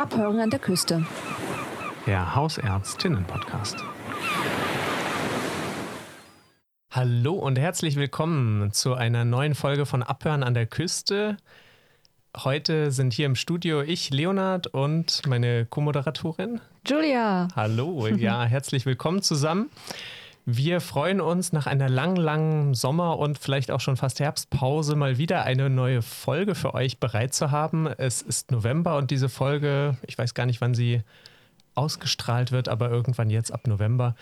Abhören an der Küste. Der Hausärztinnen-Podcast. Hallo und herzlich willkommen zu einer neuen Folge von Abhören an der Küste. Heute sind hier im Studio ich, Leonard, und meine Co-Moderatorin Julia. Hallo, ja, herzlich willkommen zusammen. Wir freuen uns nach einer langen, langen Sommer- und vielleicht auch schon fast Herbstpause mal wieder eine neue Folge für euch bereit zu haben. Es ist November und diese Folge, ich weiß gar nicht, wann sie ausgestrahlt wird, aber irgendwann jetzt ab November.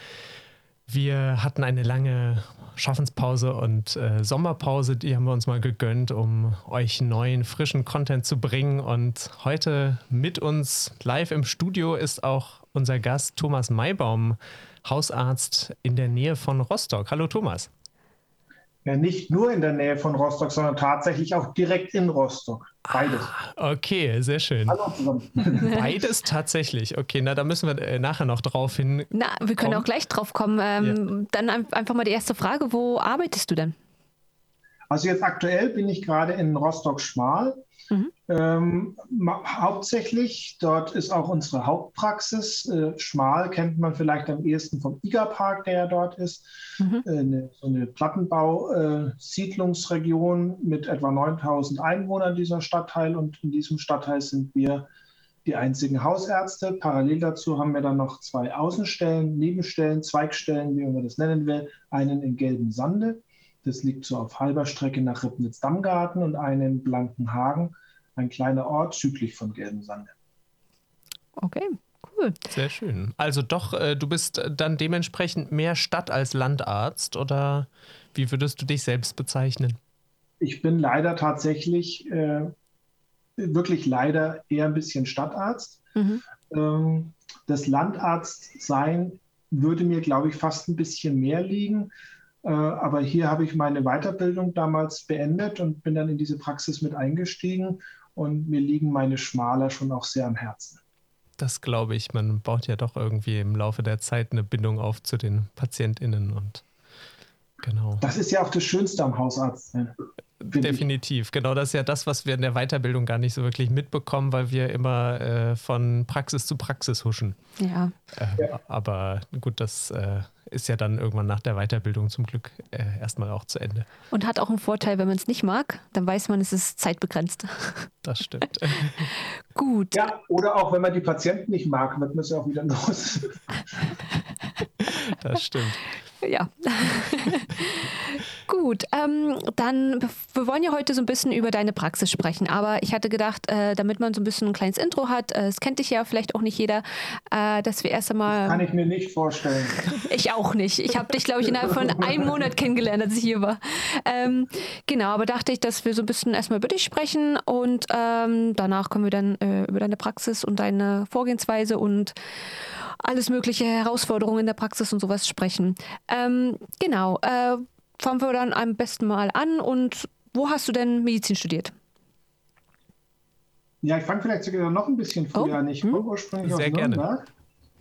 Wir hatten eine lange Schaffenspause und äh, Sommerpause, die haben wir uns mal gegönnt, um euch neuen, frischen Content zu bringen. Und heute mit uns live im Studio ist auch unser Gast Thomas Maybaum, Hausarzt in der Nähe von Rostock. Hallo Thomas. Ja, nicht nur in der Nähe von Rostock, sondern tatsächlich auch direkt in Rostock. Beides. Ah, okay, sehr schön. Hallo zusammen. Beides tatsächlich. Okay, na, da müssen wir äh, nachher noch drauf hin. Na, wir können auch gleich drauf kommen. Ähm, ja. Dann einfach mal die erste Frage: Wo arbeitest du denn? Also, jetzt aktuell bin ich gerade in Rostock-Schmal Mhm. Ähm, hauptsächlich, dort ist auch unsere Hauptpraxis. Äh, Schmal kennt man vielleicht am ehesten vom IGA-Park, der ja dort ist. Mhm. Äh, eine, so eine Plattenbau-Siedlungsregion äh, mit etwa 9000 Einwohnern dieser Stadtteil. Und in diesem Stadtteil sind wir die einzigen Hausärzte. Parallel dazu haben wir dann noch zwei Außenstellen, Nebenstellen, Zweigstellen, wie man das nennen will. Einen in Gelben Sande das liegt so auf halber Strecke nach Ribnitz-Dammgarten und einen in Blankenhagen, ein kleiner Ort südlich von Gelbensande. Okay, cool. Sehr schön. Also doch, äh, du bist dann dementsprechend mehr Stadt als Landarzt oder wie würdest du dich selbst bezeichnen? Ich bin leider tatsächlich, äh, wirklich leider eher ein bisschen Stadtarzt. Mhm. Ähm, das Landarztsein würde mir, glaube ich, fast ein bisschen mehr liegen. Äh, aber hier habe ich meine Weiterbildung damals beendet und bin dann in diese Praxis mit eingestiegen und mir liegen meine Schmaler schon auch sehr am Herzen. Das glaube ich, man baut ja doch irgendwie im Laufe der Zeit eine Bindung auf zu den PatientInnen und genau. Das ist ja auch das Schönste am Hausarzt. Ne? Definitiv, genau das ist ja das, was wir in der Weiterbildung gar nicht so wirklich mitbekommen, weil wir immer äh, von Praxis zu Praxis huschen. Ja. Äh, ja. Aber gut, das äh, ist ja dann irgendwann nach der Weiterbildung zum Glück äh, erstmal auch zu Ende. Und hat auch einen Vorteil, wenn man es nicht mag, dann weiß man, es ist zeitbegrenzt. Das stimmt. Gut. Ja, oder auch wenn man die Patienten nicht mag, wird man es ja auch wieder los. das stimmt. Ja. Gut, ähm, dann, wir wollen ja heute so ein bisschen über deine Praxis sprechen, aber ich hatte gedacht, äh, damit man so ein bisschen ein kleines Intro hat, äh, es kennt dich ja vielleicht auch nicht jeder, äh, dass wir erst einmal. Das kann ich mir nicht vorstellen. ich auch nicht. Ich habe dich, glaube ich, innerhalb von einem Monat kennengelernt, als ich hier war. Ähm, genau, aber dachte ich, dass wir so ein bisschen erstmal über dich sprechen und ähm, danach können wir dann äh, über deine Praxis und deine Vorgehensweise und alles mögliche Herausforderungen in der Praxis und sowas sprechen. Ähm, genau. Äh, fangen wir dann am besten mal an. Und wo hast du denn Medizin studiert? Ja, ich fange vielleicht sogar noch ein bisschen früher oh. an. Ich hm? komme ursprünglich Sehr aus Nürnberg. Gerne.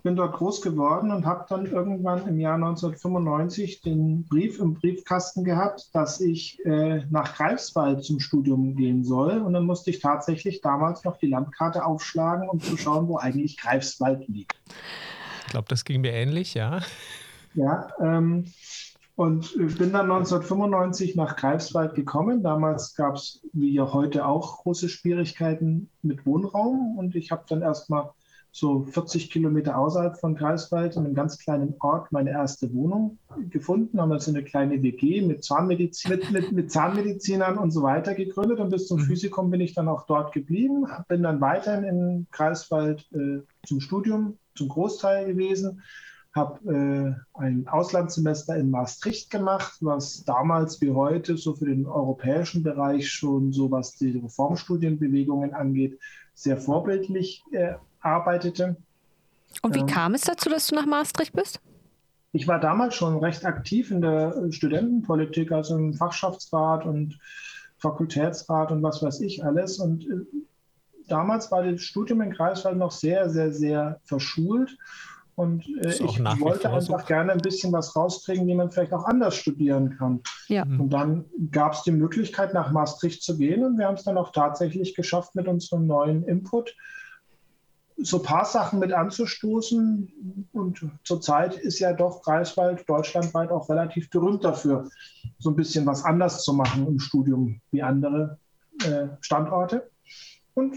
Bin dort groß geworden und habe dann irgendwann im Jahr 1995 den Brief im Briefkasten gehabt, dass ich äh, nach Greifswald zum Studium gehen soll. Und dann musste ich tatsächlich damals noch die Landkarte aufschlagen, um zu schauen, wo eigentlich Greifswald liegt. Ich glaube, das ging mir ähnlich, ja. Ja, ähm, und bin dann 1995 nach Greifswald gekommen. Damals gab es, wie ja heute auch, große Schwierigkeiten mit Wohnraum. Und ich habe dann erstmal so 40 Kilometer außerhalb von Greifswald in einem ganz kleinen Ort meine erste Wohnung gefunden. Haben also eine kleine WG mit, Zahnmedizin, mit, mit, mit Zahnmedizinern und so weiter gegründet. Und bis zum mhm. Physikum bin ich dann auch dort geblieben. Bin dann weiterhin in Greifswald äh, zum Studium, zum Großteil gewesen habe äh, ein Auslandssemester in Maastricht gemacht, was damals wie heute so für den europäischen Bereich schon so, was die Reformstudienbewegungen angeht, sehr vorbildlich äh, arbeitete. Und wie ähm, kam es dazu, dass du nach Maastricht bist? Ich war damals schon recht aktiv in der Studentenpolitik, also im Fachschaftsrat und Fakultätsrat und was weiß ich alles. Und äh, damals war das Studium in Greifswald noch sehr, sehr, sehr verschult. Und äh, ich wollte einfach so. gerne ein bisschen was rauskriegen, wie man vielleicht auch anders studieren kann. Ja. Mhm. Und dann gab es die Möglichkeit, nach Maastricht zu gehen. Und wir haben es dann auch tatsächlich geschafft mit unserem neuen Input. So ein paar Sachen mit anzustoßen. Und zurzeit ist ja doch Greifswald deutschlandweit auch relativ berühmt dafür, so ein bisschen was anders zu machen im Studium wie andere äh, Standorte. Und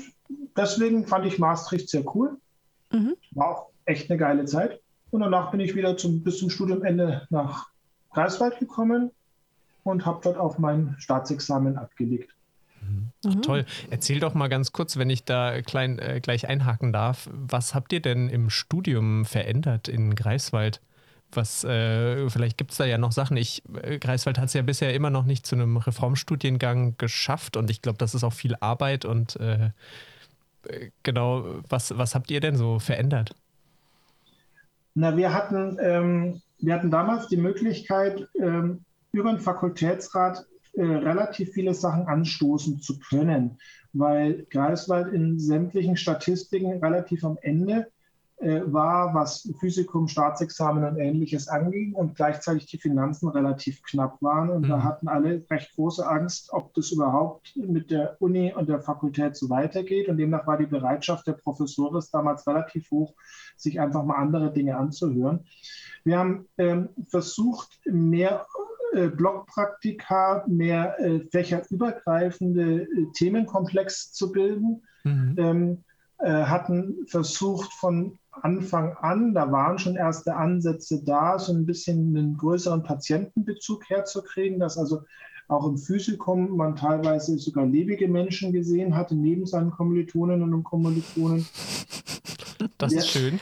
deswegen fand ich Maastricht sehr cool. Mhm. War auch echt eine geile Zeit. Und danach bin ich wieder zum, bis zum Studiumende nach Greifswald gekommen und habe dort auch mein Staatsexamen abgelegt. Mhm. Toll. Erzähl doch mal ganz kurz, wenn ich da klein, äh, gleich einhaken darf. Was habt ihr denn im Studium verändert in Greifswald? Was, äh, vielleicht gibt es da ja noch Sachen. Ich, äh, Greifswald hat es ja bisher immer noch nicht zu einem Reformstudiengang geschafft und ich glaube, das ist auch viel Arbeit und äh, äh, genau, was, was habt ihr denn so verändert? Na, wir hatten, ähm, wir hatten damals die Möglichkeit, ähm, über den Fakultätsrat äh, relativ viele Sachen anstoßen zu können, weil Greifswald in sämtlichen Statistiken relativ am Ende äh, war, was Physikum, Staatsexamen und ähnliches anging und gleichzeitig die Finanzen relativ knapp waren. Und mhm. da hatten alle recht große Angst, ob das überhaupt mit der Uni und der Fakultät so weitergeht. Und demnach war die Bereitschaft der Professoren damals relativ hoch, sich einfach mal andere Dinge anzuhören. Wir haben ähm, versucht, mehr äh, Blockpraktika, mehr äh, fächerübergreifende äh, Themenkomplex zu bilden. Mhm. Ähm, äh, hatten versucht von Anfang an, da waren schon erste Ansätze da, so ein bisschen einen größeren Patientenbezug herzukriegen, dass also auch im Physikum man teilweise sogar lebige Menschen gesehen hatte, neben seinen Kommilitoninnen und Kommilitonen. Das ist schön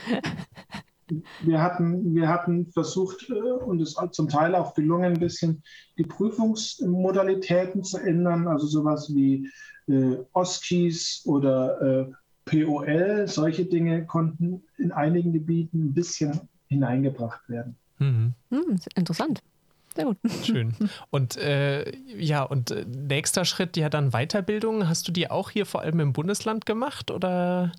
wir hatten, wir hatten versucht, äh, und es ist zum Teil auch gelungen, ein bisschen die Prüfungsmodalitäten zu ändern, also sowas wie äh, OSCIs oder äh, POL, solche Dinge konnten in einigen Gebieten ein bisschen hineingebracht werden. Mhm. Hm, interessant. Sehr gut. Schön. Und äh, ja, und äh, nächster Schritt, ja dann Weiterbildung. Hast du die auch hier vor allem im Bundesland gemacht oder?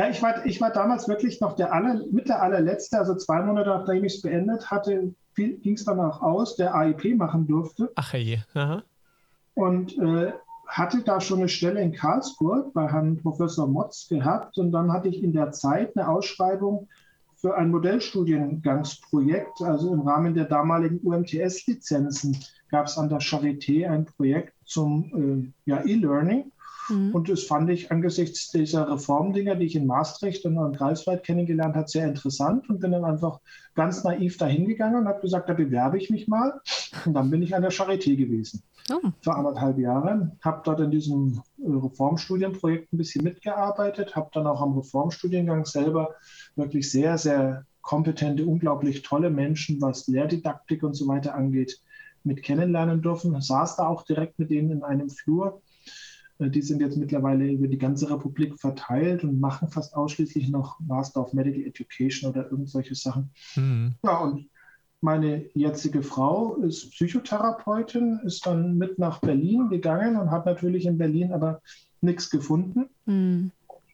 Ja, ich war, ich war damals wirklich noch der aller, mit der allerletzte, also zwei Monate nachdem ich es beendet hatte, ging es dann auch aus, der AIP machen durfte. Ach je. Aha. Und äh, hatte da schon eine Stelle in Karlsruhe bei Herrn Professor Motz gehabt. Und dann hatte ich in der Zeit eine Ausschreibung für ein Modellstudiengangsprojekt. Also im Rahmen der damaligen UMTS-Lizenzen gab es an der Charité ein Projekt zum äh, ja, E-Learning. Mhm. Und das fand ich angesichts dieser Reformdinger, die ich in Maastricht und in Greifswald kennengelernt habe, sehr interessant und bin dann einfach ganz naiv dahingegangen und habe gesagt, da bewerbe ich mich mal. Und dann bin ich an der Charité gewesen. Oh. Für anderthalb Jahre, habe dort in diesem äh, Reformstudienprojekt ein bisschen mitgearbeitet, habe dann auch am Reformstudiengang selber wirklich sehr, sehr kompetente, unglaublich tolle Menschen, was Lehrdidaktik und so weiter angeht, mit kennenlernen dürfen. Saß da auch direkt mit denen in einem Flur die sind jetzt mittlerweile über die ganze Republik verteilt und machen fast ausschließlich noch Master of Medical Education oder irgendwelche Sachen. Mhm. Ja, und meine jetzige Frau ist Psychotherapeutin, ist dann mit nach Berlin gegangen und hat natürlich in Berlin aber nichts gefunden. Mhm.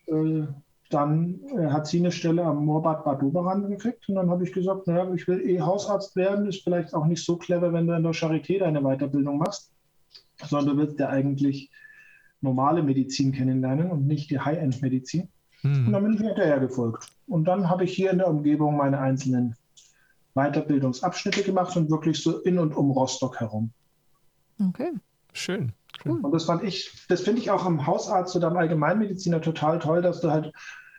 Äh, dann äh, hat sie eine Stelle am Moorbad Bad Oberrand gekriegt und dann habe ich gesagt, naja, ich will eh Hausarzt werden, ist vielleicht auch nicht so clever, wenn du in der Charité deine Weiterbildung machst, sondern du willst ja eigentlich normale Medizin kennenlernen und nicht die High-End-Medizin. Hm. Und dann bin ich hinterher gefolgt. Und dann habe ich hier in der Umgebung meine einzelnen Weiterbildungsabschnitte gemacht und wirklich so in und um Rostock herum. Okay, schön. Und das fand ich, das finde ich auch am Hausarzt oder am Allgemeinmediziner total toll, dass du halt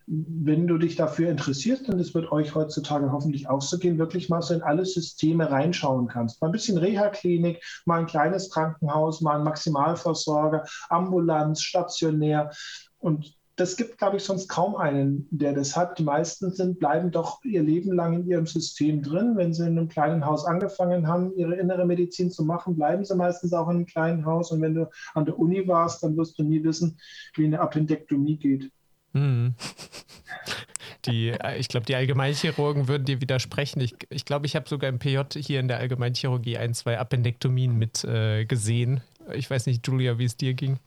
wenn du dich dafür interessierst, und es wird euch heutzutage hoffentlich auch so gehen, wirklich mal so in alle Systeme reinschauen kannst. Mal ein bisschen Reha-Klinik, mal ein kleines Krankenhaus, mal ein Maximalversorger, Ambulanz, stationär. Und das gibt, glaube ich, sonst kaum einen, der das hat. Die meisten sind, bleiben doch ihr Leben lang in ihrem System drin. Wenn sie in einem kleinen Haus angefangen haben, ihre innere Medizin zu machen, bleiben sie meistens auch in einem kleinen Haus. Und wenn du an der Uni warst, dann wirst du nie wissen, wie eine Appendektomie geht. Mhm. Die, äh, ich glaube, die Allgemeinchirurgen würden dir widersprechen. Ich glaube, ich, glaub, ich habe sogar im PJ hier in der Allgemeinchirurgie ein, zwei Appendektomien mit äh, gesehen. Ich weiß nicht, Julia, wie es dir ging.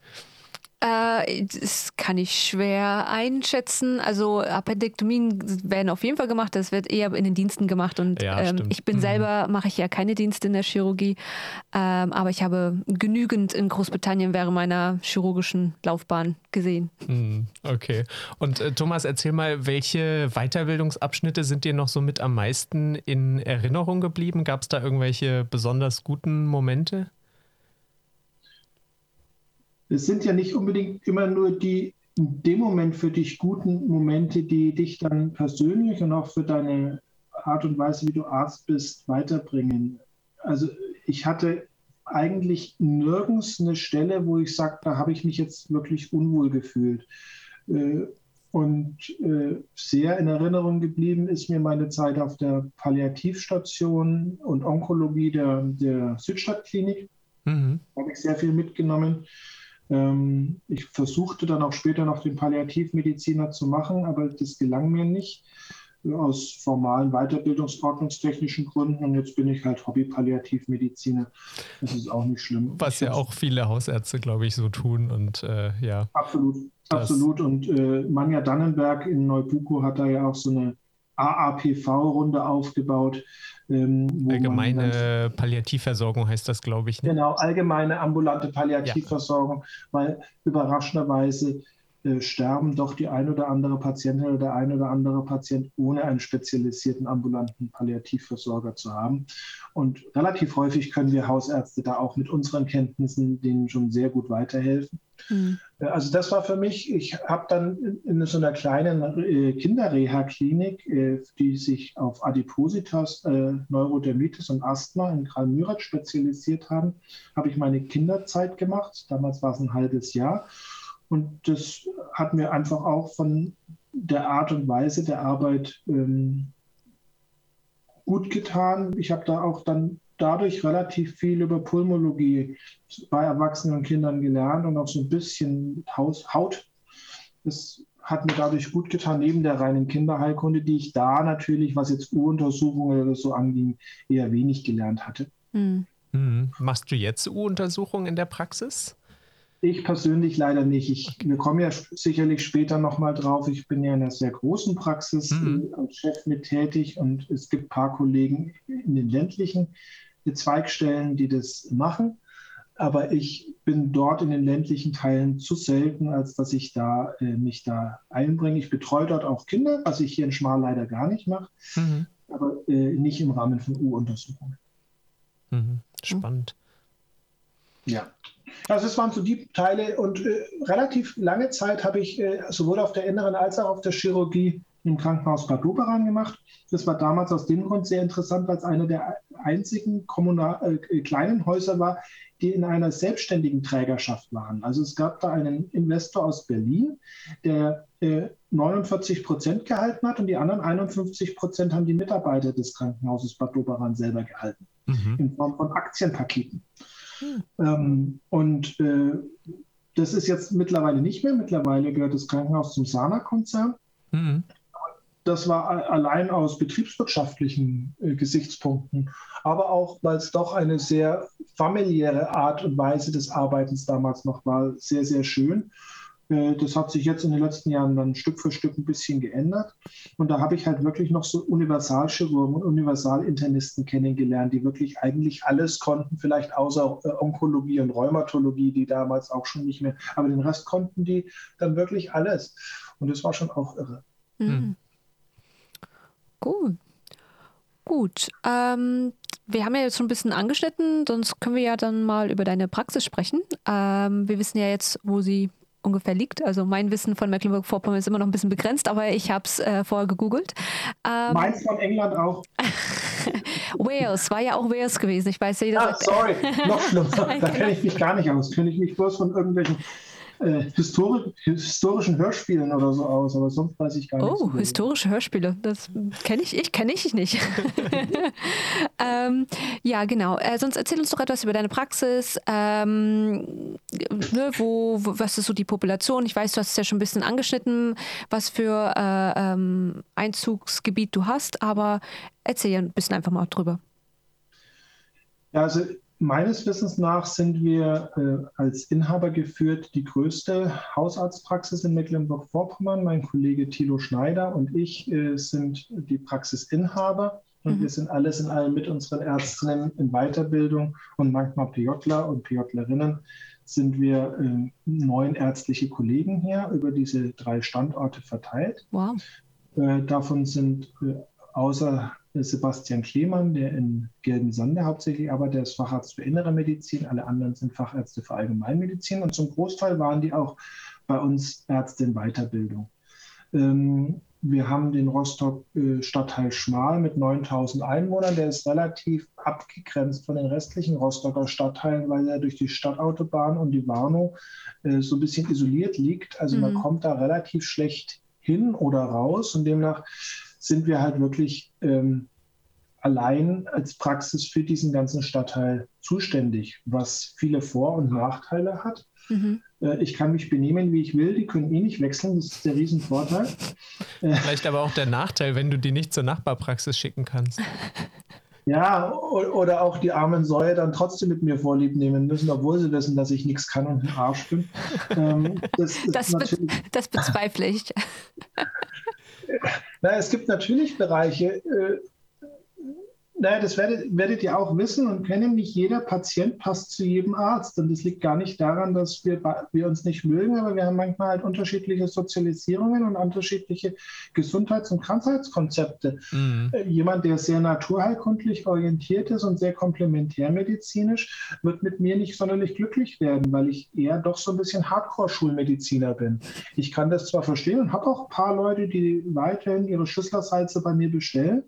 Äh, das kann ich schwer einschätzen. Also Appendektomien werden auf jeden Fall gemacht. Das wird eher in den Diensten gemacht. Und Ja, ähm, ich bin Mhm. selber, mache ich ja keine Dienste in der Chirurgie. Ähm, aber ich habe genügend in Großbritannien während meiner chirurgischen Laufbahn gesehen. Hm, Okay. Und äh, Thomas, erzähl mal, welche Weiterbildungsabschnitte sind dir noch so mit am meisten in Erinnerung geblieben? Gab es da irgendwelche besonders guten Momente? Es sind ja nicht unbedingt immer nur die in dem Moment für dich guten Momente, die dich dann persönlich und auch für deine Art und Weise, wie du Arzt bist, weiterbringen. Also ich hatte eigentlich nirgends eine Stelle, wo ich sage, da habe ich mich jetzt wirklich unwohl gefühlt. Äh, Und äh, sehr in Erinnerung geblieben ist mir meine Zeit auf der Palliativstation und Onkologie der, der Südstadtklinik. Mhm. Da habe ich sehr viel mitgenommen. Ähm, ich versuchte dann auch später noch den Palliativmediziner zu machen, aber das gelang mir nicht äh, aus formalen Weiterbildungsordnungstechnischen Gründen. Und jetzt bin ich halt Hobby-Palliativmediziner. Das ist auch nicht schlimm. Was Ich ja auch viele Hausärzte, glaube ich, so tun. Und äh, ja. Absolut, absolut. Und äh, Manja Dannenberg in Neubuko hat da ja auch so eine AAPV-Runde aufgebaut. Ähm, man dann- Allgemeine Palliativversorgung heißt das, glaube ich. Ne? Genau, allgemeine ambulante Palliativversorgung, weil überraschenderweise äh, sterben doch die ein oder andere Patientin oder der ein oder andere Patient, ohne einen spezialisierten ambulanten Palliativversorger zu haben. Und relativ häufig können wir Hausärzte da auch mit unseren Kenntnissen denen schon sehr gut weiterhelfen. Hm. Äh, Also das war für mich, ich habe dann in, in so einer kleinen äh, Kinderreha-Klinik, äh, die sich auf Adipositas, äh, Neurodermitis und Asthma in Karl-Mürath spezialisiert haben, habe ich meine Kinderzeit gemacht. Damals war es ein halbes Jahr. Und das hat mir einfach auch von der Art und Weise der Arbeit ähm, gut getan. Ich habe da auch dann dadurch relativ viel über Pulmologie bei Erwachsenen und Kindern gelernt und auch so ein bisschen Haus, Haut. Das hat mir dadurch gut getan, neben der reinen Kinderheilkunde, die ich da natürlich, was jetzt U-Untersuchungen oder so anging, eher wenig gelernt hatte. Hm. Mhm. Machst du jetzt U-Untersuchungen in der Praxis? Ich persönlich leider nicht. Ich, wir kommen ja sicherlich später nochmal drauf. Ich bin ja in einer sehr großen Praxis Mhm. äh, als Chef mit tätig und es gibt ein paar Kollegen in den ländlichen Zweigstellen, die das machen. Aber ich bin dort in den ländlichen Teilen zu selten, als dass ich da äh, mich da einbringe. Ich betreue dort auch Kinder, was ich hier in Schmal leider gar nicht mache, Mhm. aber äh, nicht im Rahmen von U-Untersuchungen. Mhm. Spannend. Ja. Also es waren so die Teile und äh, relativ lange Zeit habe ich äh, sowohl auf der inneren als auch auf der Chirurgie im Krankenhaus Bad Doberan gemacht. Das war damals aus dem Grund sehr interessant, weil es einer der einzigen kommunal, äh, kleinen Häuser war, die in einer selbstständigen Trägerschaft waren. Also es gab da einen Investor aus Berlin, der äh, 49 Prozent gehalten hat und die anderen 51 Prozent haben die Mitarbeiter des Krankenhauses Bad Doberan selber gehalten Mhm. in Form von Aktienpaketen. Ähm, und äh, das ist jetzt mittlerweile nicht mehr. Mittlerweile gehört das Krankenhaus zum Sana-Konzern. Mhm. Das war allein aus betriebswirtschaftlichen äh, Gesichtspunkten, aber auch, weil es doch eine sehr familiäre Art und Weise des Arbeitens damals noch war, sehr, sehr schön. Äh, Das hat sich jetzt in den letzten Jahren dann Stück für Stück ein bisschen geändert. Und da habe ich halt wirklich noch so Universalchirurgen und Universalinternisten kennengelernt, die wirklich eigentlich alles konnten, vielleicht außer äh, Onkologie und Rheumatologie, die damals auch schon nicht mehr, aber den Rest konnten die dann wirklich alles. Und das war schon auch irre. Mhm. Hm. Cool. Gut. Ähm, wir haben ja jetzt schon ein bisschen angeschnitten, sonst können wir ja dann mal über deine Praxis sprechen. Ähm, wir wissen ja jetzt, wo sie ungefähr liegt. Also mein Wissen von Mecklenburg-Vorpommern ist immer noch ein bisschen begrenzt, aber ich habe es äh, vorher gegoogelt. Ähm, Meins von England auch. Wales war ja auch Wales gewesen. Ich weiß jeder Ah, sorry, noch schlimmer. Da kenne ich mich gar nicht aus. Kenne ich mich bloß von irgendwelchen äh, histori historischen Hörspielen oder so aus, aber sonst weiß ich gar nichts. Oh, die. historische Hörspiele. Das kenne ich, ich kenne ich nicht. ähm, ja, genau. Äh, sonst erzähl uns doch etwas über deine Praxis. Ähm, ne, wo, wo, was ist so die Population? Ich weiß, du hast es ja schon ein bisschen angeschnitten, was für äh, ähm, Einzugsgebiet du hast, aber erzähl ja ein bisschen einfach mal drüber. Ja, also meines Wissens nach sind wir äh, als Inhaber geführt die größte Hausarztpraxis in Mecklenburg-Vorpommern. Mein Kollege Thilo Schneider und ich äh, sind die Praxisinhaber. Und mhm. wir sind alles in allem mit unseren Ärztinnen in Weiterbildung und manchmal PJler und PJlerinnen sind wir äh, neun ärztliche Kollegen hier über diese drei Standorte verteilt. Wow. Äh, davon sind äh, außer Sebastian Klemann, der in Gelben-Sande hauptsächlich arbeitet, der ist Facharzt für Innere Medizin, alle anderen sind Fachärzte für Allgemeinmedizin und zum Großteil waren die auch bei uns Ärzte in Weiterbildung. Ähm, wir haben den Rostock äh, Stadtteil Schmal mit 9000 Einwohnern. Der ist relativ abgegrenzt von den restlichen Rostocker Stadtteilen, weil er durch die Stadtautobahn und die Warnow äh, so ein bisschen isoliert liegt. Also mhm. man kommt da relativ schlecht hin oder raus und demnach sind wir halt wirklich ähm, allein als Praxis für diesen ganzen Stadtteil zuständig, was viele Vor- und Nachteile hat. Mhm. Äh, ich kann mich benehmen, wie ich will, die können eh nicht wechseln, das ist der Riesenvorteil. Äh, Vielleicht aber auch der Nachteil, wenn du die nicht zur Nachbarpraxis schicken kannst. Ja, oder auch die armen Säue dann trotzdem mit mir vorlieb nehmen müssen, obwohl sie wissen, dass ich nichts kann und ein Arsch bin. Ähm, das, das, be das, bezweifle ich. Na, es gibt natürlich Bereiche, äh, naja, das werdet, werdet, ihr auch wissen und kennen. Nicht jeder Patient passt zu jedem Arzt. Und das liegt gar nicht daran, dass wir, wir uns nicht mögen, aber wir haben manchmal halt unterschiedliche Sozialisierungen und unterschiedliche Gesundheits- und Krankheitskonzepte. Mhm. Äh, jemand, der sehr naturheilkundlich orientiert ist und sehr komplementärmedizinisch, wird mit mir nicht sonderlich glücklich werden, weil ich eher doch so ein bisschen Hardcore-Schulmediziner bin. Ich kann das zwar verstehen und habe auch ein paar Leute, die weiterhin ihre Schüsslersalze bei mir bestellen.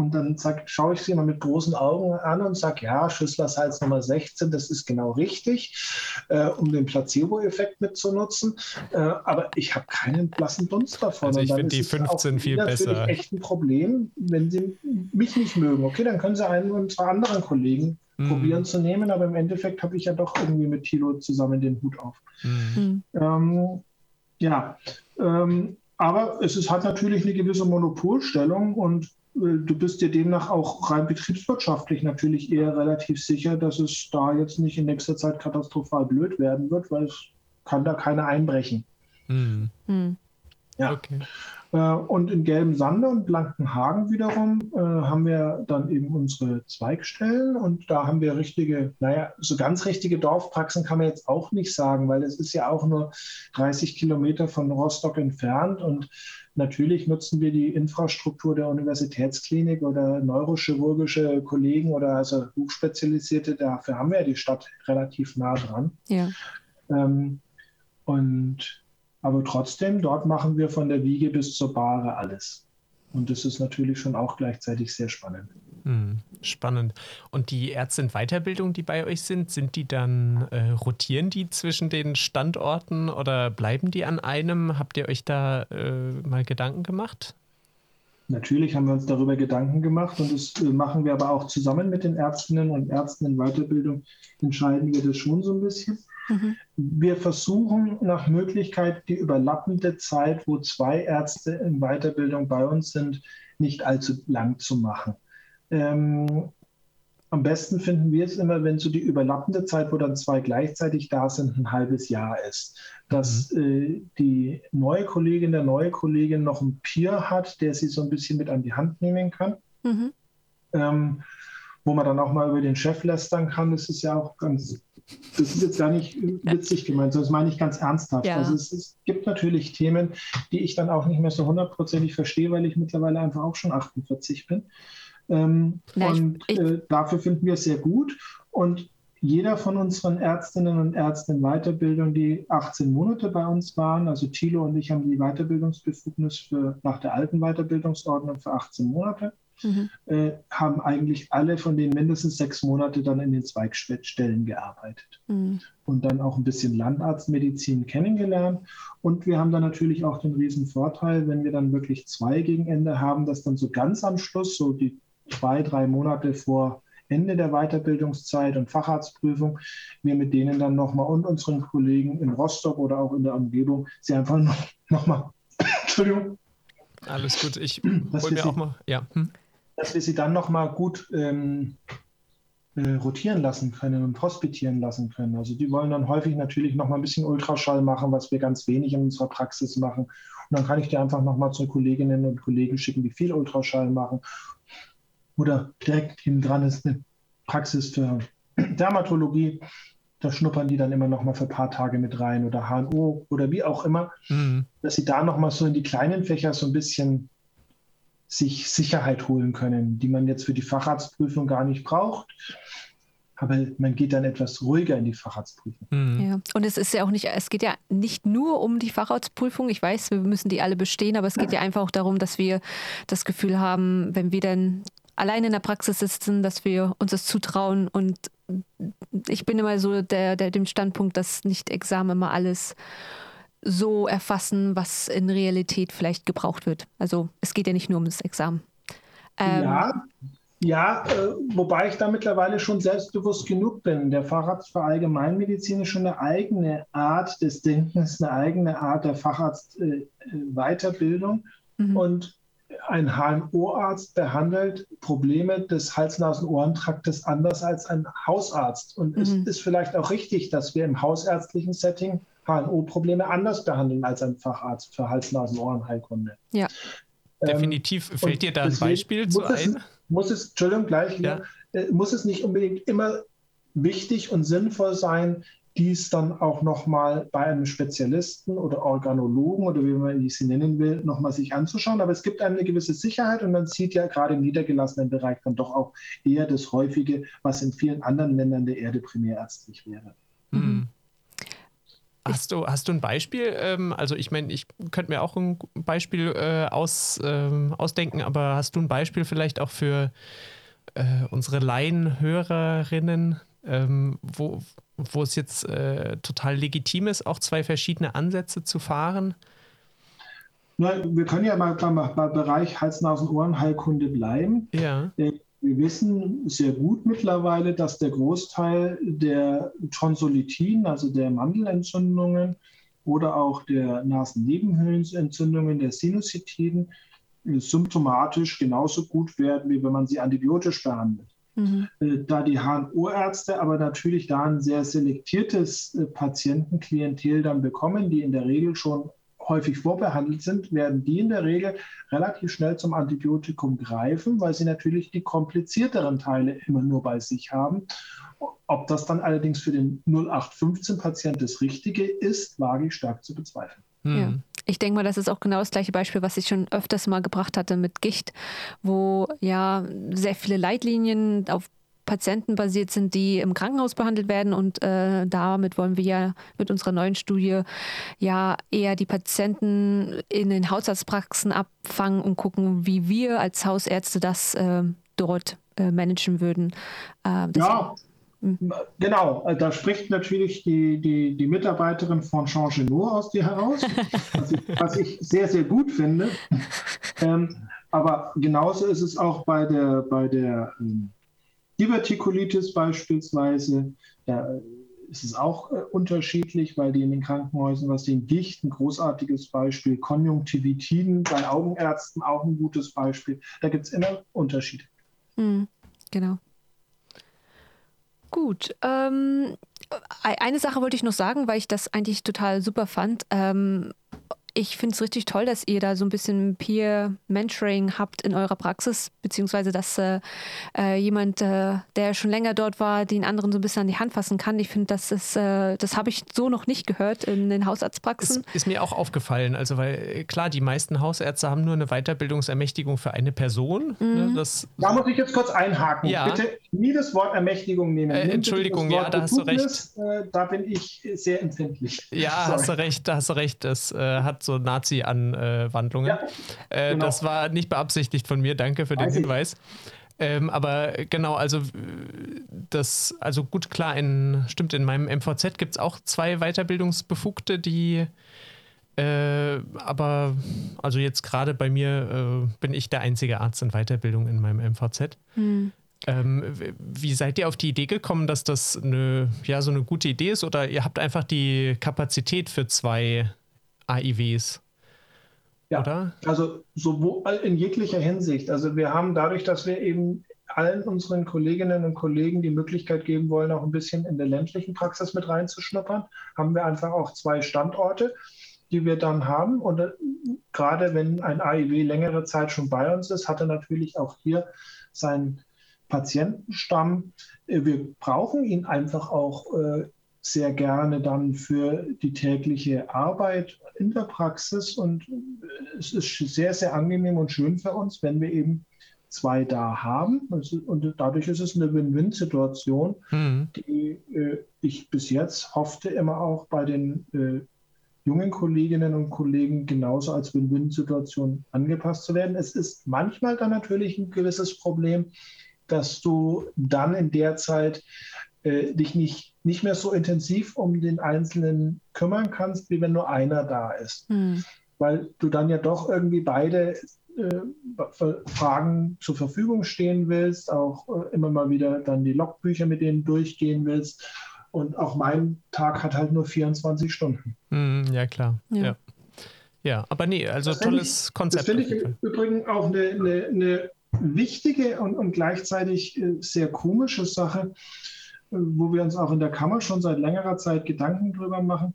Und dann sag, schaue ich sie immer mit großen Augen an und sage, ja, Schüsslersalz Nummer 16, das ist genau richtig, äh, um den Placebo-Effekt mitzunutzen. Äh, aber ich habe keinen blassen Dunst davon. Also ich finde die 15 viel besser. Das ist echt ein Problem, wenn sie mich nicht mögen. Okay, dann können sie einen unserer anderen Kollegen mm. probieren zu nehmen, aber im Endeffekt habe ich ja doch irgendwie mit Tilo zusammen den Hut auf. Mm. Ähm, ja, ähm, aber es ist, hat natürlich eine gewisse Monopolstellung und du bist dir demnach auch rein betriebswirtschaftlich natürlich eher relativ sicher, dass es da jetzt nicht in nächster Zeit katastrophal blöd werden wird, weil es kann da keiner einbrechen. Mhm. Mhm. Ja. Okay. Äh, und in Gelben Sande und Blankenhagen wiederum äh, haben wir dann eben unsere Zweigstellen und da haben wir richtige, naja, so ganz richtige Dorfpraxen kann man jetzt auch nicht sagen, weil es ist ja auch nur 30 Kilometer von Rostock entfernt und Natürlich nutzen wir die Infrastruktur der Universitätsklinik oder neurochirurgische Kollegen oder also Hochspezialisierte. Dafür haben wir ja die Stadt relativ nah dran. Ja. Ähm, und aber trotzdem, dort machen wir von der Wiege bis zur Bahre alles. Und das ist natürlich schon auch gleichzeitig sehr spannend. Hm, spannend. Und die Ärzte in Weiterbildung, die bei euch sind, sind die dann, äh, rotieren die zwischen den Standorten oder bleiben die an einem? Habt ihr euch da äh, mal Gedanken gemacht? Natürlich haben wir uns darüber Gedanken gemacht und das äh, machen wir aber auch zusammen mit den Ärztinnen und Ärzten in Weiterbildung, entscheiden wir das schon so ein bisschen. Mhm. Wir versuchen nach Möglichkeit die überlappende Zeit, wo zwei Ärzte in Weiterbildung bei uns sind, nicht allzu lang zu machen. Ähm, am besten finden wir es immer, wenn so die überlappende Zeit, wo dann zwei gleichzeitig da sind, ein halbes Jahr ist. Dass mhm. äh, die neue Kollegin, der neue Kollegin noch ein Peer hat, der sie so ein bisschen mit an die Hand nehmen kann. Mhm. Ähm, wo man dann auch mal über den Chef lästern kann. Das ist ja auch ganz, das ist jetzt gar nicht witzig gemeint, sondern das meine ich ganz ernsthaft. Ja. Also es, es, gibt natürlich Themen, die ich dann auch nicht mehr so hundertprozentig verstehe, weil ich mittlerweile einfach auch schon 48 bin. Ähm, Na, und ich, ich, äh, dafür finden wir es sehr gut. Und jeder von unseren Ärztinnen und Ärzten in Weiterbildung, die 18 Monate bei uns waren, also Thilo und ich haben die Weiterbildungsbefugnis für, nach der alten Weiterbildungsordnung für 18 Monate, mhm. äh, haben eigentlich alle von denen mindestens sechs Monate dann in den Zweigstellen gearbeitet mhm. und dann auch ein bisschen Landarztmedizin kennengelernt. Und wir haben dann natürlich auch den riesen Vorteil, wenn wir dann wirklich zwei gegen Ende haben, dass dann so ganz am Schluss, so die zwei, drei Monate vor Ende der Weiterbildungszeit und Facharztprüfung, wir mit denen dann nochmal und unseren Kollegen in Rostock oder auch in der Umgebung sie einfach noch, noch mal, Entschuldigung. Alles gut, ich hole mir auch mal, ja. Hm? Dass wir sie dann nochmal gut ähm, äh, rotieren lassen können und hospitieren lassen können. Also die wollen dann häufig natürlich noch mal ein bisschen Ultraschall machen, was wir ganz wenig in unserer Praxis machen. Und dann kann ich dir einfach noch mal zu Kolleginnen und Kollegen schicken, die viel Ultraschall machen. Oder direkt hinten dran ist eine Praxis für Dermatologie. Da schnuppern die dann immer noch mal für ein paar Tage mit rein oder HNO oder wie auch immer, mhm. dass sie da noch mal so in die kleinen Fächer so ein bisschen sich Sicherheit holen können, die man jetzt für die Facharztprüfung gar nicht braucht. Aber man geht dann etwas ruhiger in die Facharztprüfung. Mhm. Ja. Und es ist ja auch nicht, es geht ja nicht nur um die Facharztprüfung. Ich weiß, wir müssen die alle bestehen, aber es geht ja einfach auch darum, dass wir das Gefühl haben, wenn wir dann allein in der Praxis sitzen, dass wir uns das zutrauen. Und ich bin immer so der, der dem Standpunkt, dass nicht Examen immer alles so erfassen, was in Realität vielleicht gebraucht wird. Also es geht ja nicht nur um das Examen. Ähm, ja, ja äh, wobei ich da mittlerweile schon selbstbewusst genug bin. Der Facharzt für Allgemeinmedizin ist schon eine eigene Art des Denkens, eine eigene Art der Facharztweiterbildung. Äh, mhm. Und ein HNO-Arzt behandelt Probleme des Hals-Nasen-Ohrentraktes anders als ein Hausarzt. Und mhm. es ist vielleicht auch richtig, dass wir im hausärztlichen Setting HNO-Probleme anders behandeln als ein Facharzt für Hals-Nasen-Ohrenheilkunde. Ja. Ähm, Definitiv. Fällt dir da ein Beispiel zu ein? muss es, Entschuldigung, gleich, ja. äh, muss es nicht unbedingt immer wichtig und sinnvoll sein, dies dann auch nochmal bei einem Spezialisten oder Organologen oder wie man sie nennen will, nochmal sich anzuschauen. Aber es gibt eine gewisse Sicherheit und man sieht ja gerade im niedergelassenen Bereich dann doch auch eher das Häufige, was in vielen anderen Ländern der Erde primärärztlich wäre. Mhm. Hast du, hast du ein Beispiel? Ähm, also ich meine, ich könnte mir auch ein Beispiel äh, aus, ähm, ausdenken, aber hast du ein Beispiel vielleicht auch für äh, unsere Laienhörerinnen, ähm, wo, wo es jetzt äh, total legitim ist, auch zwei verschiedene Ansätze zu fahren? Na, wir können ja mal beim, Bereich Hals-Nasen-Ohren-Heilkunde bleiben. Ja. Äh, wir wissen sehr gut mittlerweile, dass der Großteil der Tonsillitin, also der Mandelentzündungen oder auch der Nasennebenhöhlenentzündungen, der Sinusitiden, symptomatisch genauso gut werden, wie wenn man sie antibiotisch behandelt. Mhm. Äh, da die HNO-Ärzte aber natürlich da ein sehr selektiertes äh, Patientenklientel dann bekommen, die in der Regel schon häufig vorbehandelt sind, werden die in der Regel relativ schnell zum Antibiotikum greifen, weil sie natürlich die komplizierteren Teile immer nur bei sich haben. Ob das dann allerdings für den 0815-Patient das Richtige ist, wage ich stark zu bezweifeln. Hm. Ich denke mal, das ist auch genau das gleiche Beispiel, was ich schon öfters mal gebracht hatte mit Gicht, wo ja sehr viele Leitlinien auf Patienten basiert sind, die im Krankenhaus behandelt werden. Und äh, damit wollen wir ja mit unserer neuen Studie ja eher die Patienten in den Hausarztpraxen abfangen und gucken, wie wir als Hausärzte das äh, dort äh, managen würden. Äh, ja. Hm. Genau, äh, da spricht natürlich die, die, die Mitarbeiterin von Jean Genot aus dir heraus, was ich, was ich sehr, sehr gut finde. Ähm, aber genauso ist es auch bei der, bei der ähm, Divertikulitis beispielsweise, da ist es auch äh, unterschiedlich, weil die in den Krankenhäusern, was den Gicht, ein großartiges Beispiel, Konjunktivitiden bei Augenärzten auch ein gutes Beispiel. Da gibt es immer Unterschiede. Mhm, genau. Gut. Ähm, eine Sache wollte ich noch sagen, weil ich das eigentlich total super fand. Ähm, ich finde es richtig toll, dass ihr da so ein bisschen Peer-Mentoring habt in eurer Praxis, beziehungsweise dass äh, äh, jemand, äh, der schon länger dort war, den anderen so ein bisschen an die Hand fassen kann. Ich finde, das ist, äh, das habe ich so noch nicht gehört in den Hausarztpraxen. Ist, ist mir auch aufgefallen. Also, weil äh, klar, die meisten Hausärzte haben nur eine Weiterbildungsermächtigung für eine Person. Ne, mhm. Das, da muss ich jetzt kurz einhaken. Ja. Bitte nie das Wort Ermächtigung nehmen. Äh, Entschuldigung, ja, da hast du recht. da bin ich sehr empfindlich. Ja, Sorry. hast du recht, da hast du recht. Das hat so Nazi-Anwandlungen. Ja, äh, genau. Das war nicht beabsichtigt von mir. Danke für den Hinweis. Ähm, aber genau, also das, also gut, klar, in, stimmt, in meinem MVZ gibt es auch zwei Weiterbildungsbefugte, die äh, aber also jetzt gerade bei mir äh, bin ich der einzige Arzt in Weiterbildung in meinem MVZ. Hm. Ähm, wie seid ihr auf die Idee gekommen, dass das eine, ja, so eine gute Idee ist? Oder ihr habt einfach die Kapazität für zwei AIWs. Ja, oder? also sowohl in jeglicher Hinsicht. Also wir haben dadurch, dass wir eben allen unseren Kolleginnen und Kollegen die Möglichkeit geben wollen, auch ein bisschen in der ländlichen Praxis mit reinzuschnuppern, haben wir einfach auch zwei Standorte, die wir dann haben. Und äh, gerade wenn ein AIW längere Zeit schon bei uns ist, hat er natürlich auch hier seinen Patientenstamm. Äh, wir brauchen ihn einfach auch äh, sehr gerne dann für die tägliche Arbeit in der Praxis. Und es ist sehr, sehr angenehm und schön für uns, wenn wir eben zwei da haben. Und dadurch ist es eine Win-Win-Situation, mhm. die äh, ich bis jetzt hoffte, immer auch bei den äh, jungen Kolleginnen und Kollegen genauso als Win-Win-Situation angepasst zu werden. Es ist manchmal dann natürlich ein gewisses Problem, dass du dann in der Zeit äh, dich nicht, nicht mehr so intensiv um den Einzelnen kümmern kannst, wie wenn nur einer da ist. Mhm. Weil du dann ja doch irgendwie beide äh, Fragen zur Verfügung stehen willst, auch äh, immer mal wieder dann die Logbücher mit denen durchgehen willst. Und auch mein Tag hat halt nur 24 Stunden. Mm, ja, klar. Ja. ja. ja. aber nee, also das tolles ich, Konzept. Das finde ich im Übrigen auch eine, eine, eine wichtige und, und gleichzeitig äh, sehr komische Sache, wo wir uns auch in der Kammer schon seit längerer Zeit Gedanken drüber machen